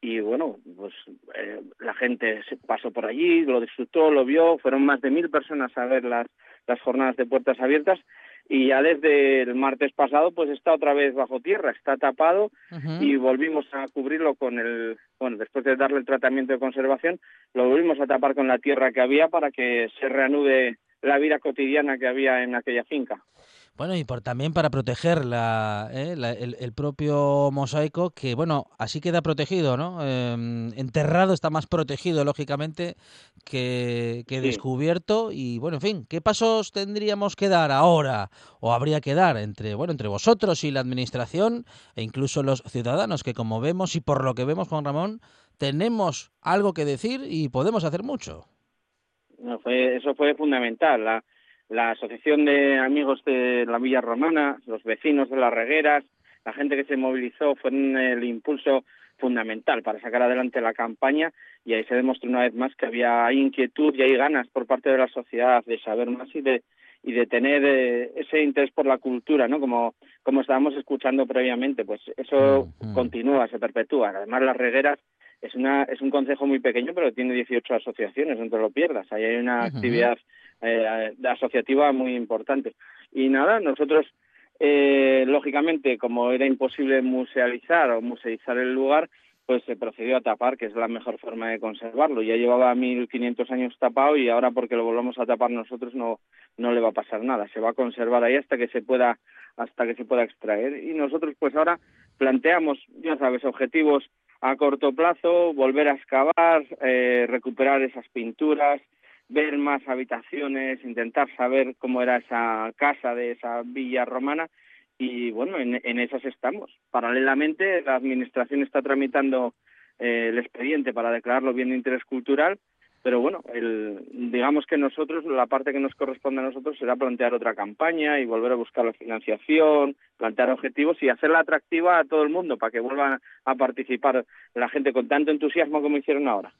F: Y bueno, pues eh, la gente se pasó por allí, lo disfrutó, lo vio, fueron más de mil personas a ver las, las jornadas de puertas abiertas. Y ya desde el martes pasado pues está otra vez bajo tierra, está tapado. Y volvimos a cubrirlo con el, bueno, después de darle el tratamiento de conservación, lo volvimos a tapar con la tierra que había para que se reanude la vida cotidiana que había en aquella finca.
A: Bueno, y por, también para proteger la, ¿eh? el, propio mosaico, que bueno, así queda protegido, ¿no? Em, enterrado está más protegido, lógicamente, que, que descubierto. Y bueno, en fin, ¿qué pasos tendríamos que dar ahora? ¿O habría que dar entre, bueno, entre vosotros y la administración e incluso los ciudadanos, que como vemos y por lo que vemos, Juan Ramón, tenemos algo que decir y podemos hacer mucho?
F: No, fue, eso fue fundamental. La, la Asociación de Amigos de la Villa Romana, los vecinos de las regueras, la gente que se movilizó fueron el impulso fundamental para sacar adelante la campaña y ahí se demostró una vez más que había inquietud y hay ganas por parte de la sociedad de saber más y de y de tener eh, ese interés por la cultura, ¿no? Como como estábamos escuchando previamente, pues eso mm, mm. continúa, se perpetúa. Además las regueras es una es un consejo muy pequeño pero tiene 18 asociaciones no te lo pierdas. Ahí hay una actividad eh, asociativa muy importante. Y nada nosotros eh, lógicamente como era imposible musealizar o museizar el lugar pues se procedió a tapar que es la mejor forma de conservarlo. Ya llevaba 1500 años tapado y ahora porque lo volvamos a tapar nosotros no no le va a pasar nada. Se va a conservar ahí hasta que se pueda hasta que se pueda extraer. Y nosotros pues ahora planteamos ya sabes objetivos a corto plazo, volver a excavar, eh, recuperar esas pinturas, ver más habitaciones, intentar saber cómo era esa casa de esa villa romana y bueno, en, esas estamos. Paralelamente, la Administración está tramitando eh, el expediente para declararlo bien de interés cultural pero bueno, el, digamos que nosotros, la parte que nos corresponde a nosotros será plantear otra campaña y volver a buscar la financiación, plantear objetivos y hacerla atractiva a todo el mundo para que vuelvan a participar la gente con tanto entusiasmo como hicieron ahora.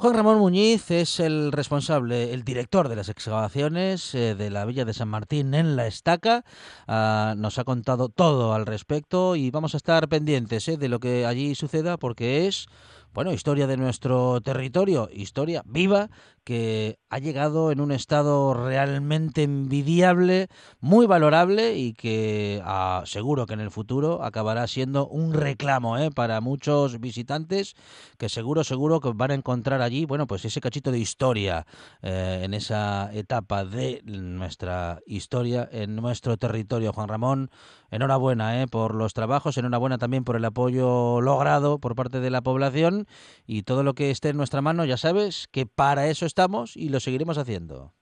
A: Juan Ramón Muñiz es el responsable, el director de las excavaciones eh, de la Villa de San Martín en La Estaca. Ah, nos ha contado todo al respecto y vamos a estar pendientes eh, de lo que allí suceda porque es bueno, historia de nuestro territorio, historia viva que ha llegado en un estado realmente envidiable, muy valorable y que ah, seguro que en el futuro acabará siendo un reclamo ¿eh? para muchos visitantes que seguro, seguro que van a encontrar allí, bueno, pues ese cachito de historia eh, en esa etapa de nuestra historia en nuestro territorio. Juan Ramón, enhorabuena ¿eh? por los trabajos, enhorabuena también por el apoyo logrado por parte de la población y todo lo que esté en nuestra mano, ya sabes que para eso estamos y lo seguiremos haciendo.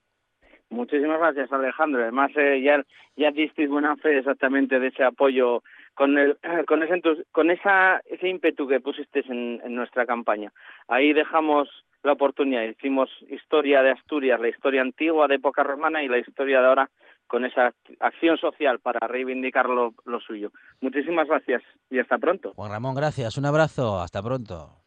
F: Muchísimas gracias, Alejandro. Además, eh, ya, ya diste buena fe exactamente de ese apoyo con, el, [clears throat] con, ese, con esa, ese ímpetu que pusiste en, en nuestra campaña. Ahí dejamos la oportunidad. Hicimos historia de Asturias, la historia antigua de época romana y la historia de ahora con esa acción social para reivindicar lo, lo suyo. Muchísimas gracias y hasta pronto.
A: Juan Ramón, gracias. Un abrazo. Hasta pronto.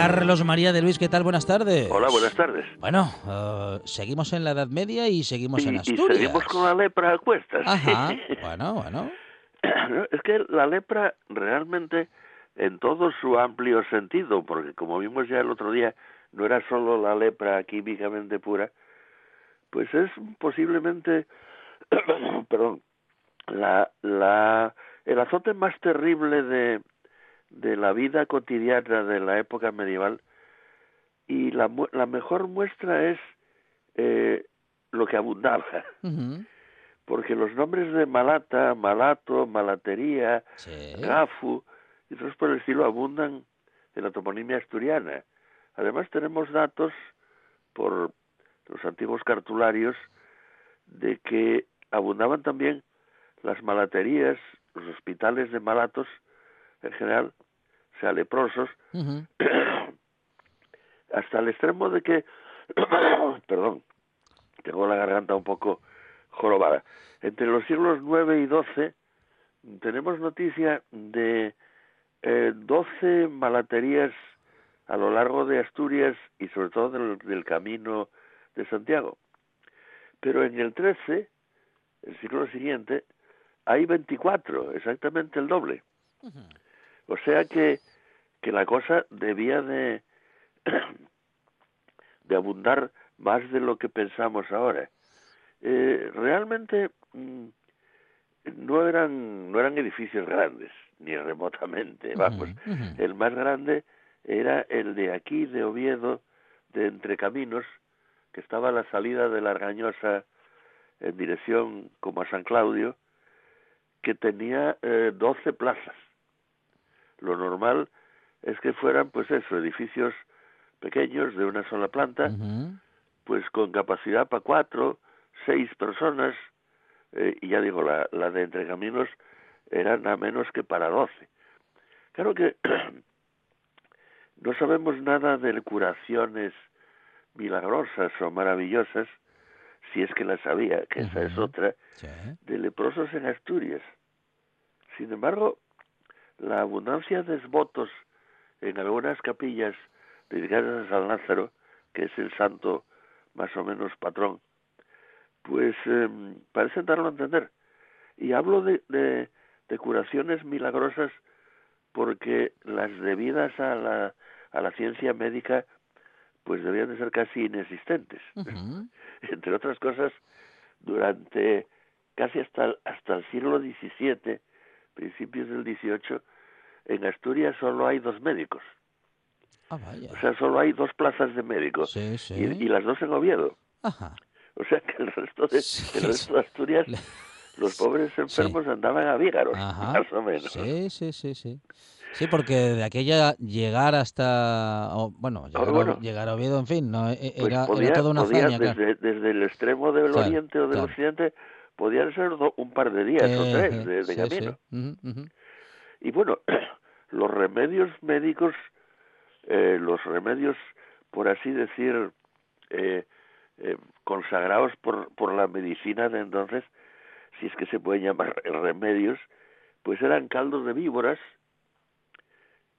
A: Carlos María de Luis, ¿qué tal? Buenas tardes.
G: Hola, buenas tardes.
A: Bueno, eh, seguimos en la Edad Media y seguimos en
G: Y, y
A: Asturias.
G: seguimos con la lepra a cuestas.
A: Ajá, [laughs] bueno, bueno.
G: Es que la lepra realmente, en todo su amplio sentido, porque como vimos ya el otro día, no era solo la lepra químicamente pura, pues es posiblemente, [coughs] perdón, la, la, el azote más terrible de, de la vida cotidiana de la época medieval y la, la mejor muestra es eh, lo que abundaba porque los nombres de Malata, Malato, Malatería,
A: Sí.
G: Gafu y otros por el estilo abundan en la toponimia asturiana. Además tenemos datos por los antiguos cartularios de que abundaban también las malaterías, los hospitales de malatos en general, o sea, leprosos, [coughs] hasta el extremo de que, [coughs] perdón, tengo la garganta un poco jorobada. Entre los siglos IX y XII tenemos noticia de eh, 12 malaterías a lo largo de Asturias y sobre todo del, del camino de Santiago. Pero en el XIII, el siglo siguiente, hay 24, exactamente el doble. O sea que, que la cosa debía de, [clears throat] de abundar más de lo que pensamos ahora. Eh, realmente mm, no eran no eran edificios grandes ni remotamente vamos. el más grande era el de aquí de Oviedo de Entre Caminos que estaba a la salida de la Argañosa en dirección como a San Claudio que tenía eh, 12 plazas lo normal es que fueran pues eso edificios pequeños de una sola planta pues con capacidad para cuatro, seis personas, eh, y ya digo, la, la de Entre Caminos era nada menos que para doce. Claro que [clears throat] no sabemos nada de curaciones milagrosas o maravillosas, si es que las había, que esa es otra,
A: Sí.
G: de leprosos en Asturias. Sin embargo, la abundancia de votos en algunas capillas dedicadas a San Lázaro, que es el santo más o menos patrón, pues eh, parecen darlo a entender. Y hablo de, de, de curaciones milagrosas porque las debidas a la, a la ciencia médica pues debían de ser casi inexistentes [laughs] entre otras cosas, durante casi hasta hasta el siglo XVII, principios del XVIII, en Asturias solo hay dos médicos.
A: Ah, vaya.
G: O sea, solo hay dos plazas de médicos.
A: Sí, sí.
G: Y, y las dos en Oviedo.
A: Ajá.
G: O sea que el resto de,
A: Sí,
G: el resto de Asturias, los pobres enfermos andaban a Vígaros,
A: Ajá.
G: más o menos.
A: Sí, sí, sí, sí. Sí, porque de aquella llegar hasta, o, bueno, llegar, a-
G: bueno.
A: llegar a Oviedo, en fin, no, E-
G: Pues
A: era,
G: podía,
A: era toda una
G: podía
A: claro.
G: desde, desde el extremo del
A: Claro,
G: oriente o del
A: claro.
G: occidente, podían ser do- un par de días o tres de, de
A: sí, sí.
G: camino. Y bueno, [clears throat] los remedios médicos, eh, los remedios, por así decir, eh, eh, consagrados por, por la medicina de entonces, si es que se pueden llamar [laughs] remedios, pues eran caldos de víboras,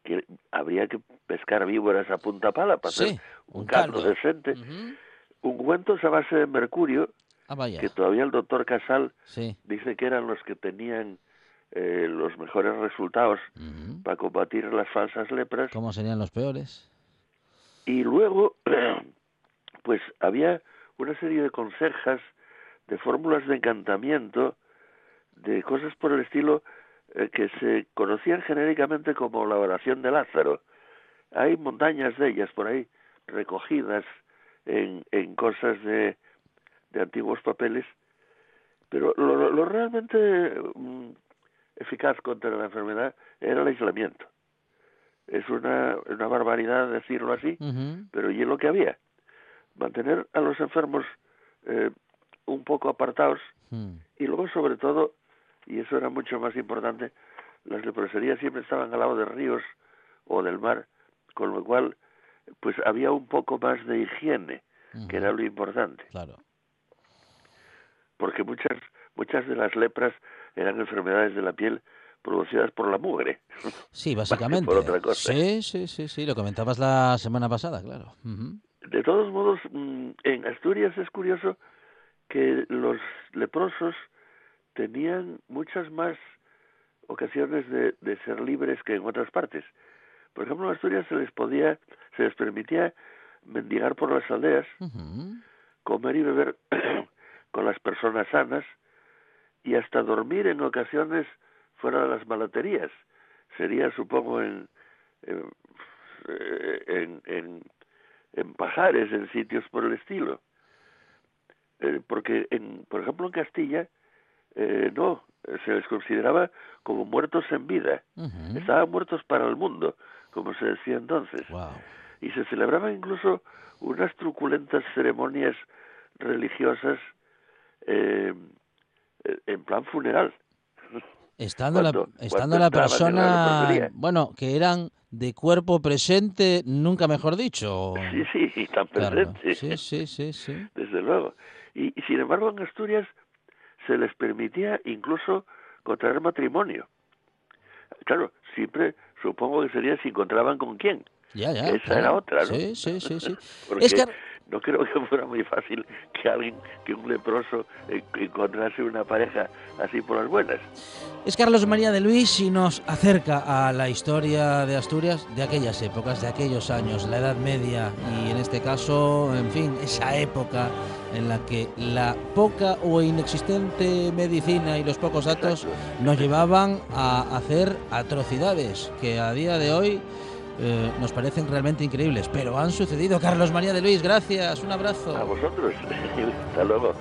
G: que habría que pescar víboras a punta pala para
A: Sí,
G: hacer un,
A: un
G: caldo,
A: caldo.
G: decente.
A: Ujú.
G: Ungüentos a base de mercurio,
A: Ah,
G: que todavía el doctor Casal
A: Sí.
G: dice que eran los que tenían eh, los mejores resultados para combatir las falsas lepras.
A: ¿Cómo serían los peores?
G: Y luego, [clears throat] pues había una serie de consejas, de fórmulas de encantamiento, de cosas por el estilo eh, que se conocían genéricamente como la oración de Lázaro. Hay montañas de ellas por ahí recogidas en, en cosas de, de antiguos papeles, pero lo, lo- realmente mm, eficaz contra la enfermedad era el aislamiento. Es una, una barbaridad decirlo así, pero y es lo que había. Mantener a los enfermos eh, un poco apartados
A: Mm.
G: y luego sobre todo, y eso era mucho más importante, las leproserías siempre estaban al lado de ríos o del mar, con lo cual pues había un poco más de higiene, que era lo importante,
A: Claro.
G: Porque muchas muchas de las lepras eran enfermedades de la piel producidas por la mugre.
A: Sí, [laughs] básicamente.
G: por otra cosa.
A: Sí, sí, sí, sí, lo comentabas la semana pasada, claro.
G: De todos modos, mm, en Asturias es curioso que los leprosos tenían muchas más ocasiones de, de, ser libres que en otras partes. Por ejemplo, en Asturias se les podía, se les permitía mendigar por las aldeas, comer y beber con las personas sanas y hasta dormir en ocasiones fuera de las malaterías. Sería, supongo, en, en, en, en, en pajares, en sitios por el estilo. Eh, porque, en, por ejemplo, en Castilla, eh, no, se les consideraba como muertos en vida. Estaban muertos para el mundo, como se decía entonces. Y se celebraban incluso unas truculentas ceremonias religiosas eh, en plan funeral.
A: Estando la, estando la persona, bueno, que eran de cuerpo presente, nunca mejor dicho.
G: Sí, sí, tan presente.
A: Sí, sí, sí, sí. [laughs]
G: Desde luego. Y, y, sin embargo en Asturias se les permitía incluso contraer matrimonio. Claro, siempre supongo que sería si encontraban con quién.
A: Ya, ya,
G: Esa era otra, ¿no?
A: Sí, sí, sí. sí. [laughs]
G: Porque
A: es que...
G: no creo que fuera muy fácil que alguien, que un leproso encontrase una pareja así por las buenas.
A: Es Carlos María de Luis y nos acerca a la historia de Asturias de aquellas épocas, de aquellos años, la Edad Media y en este caso, en fin, esa época en la que la poca o inexistente medicina y los pocos datos nos llevaban a hacer atrocidades que a día de hoy eh, nos parecen realmente increíbles, pero han sucedido. Carlos María de Luis, gracias, un abrazo.
G: A vosotros, [laughs] hasta luego.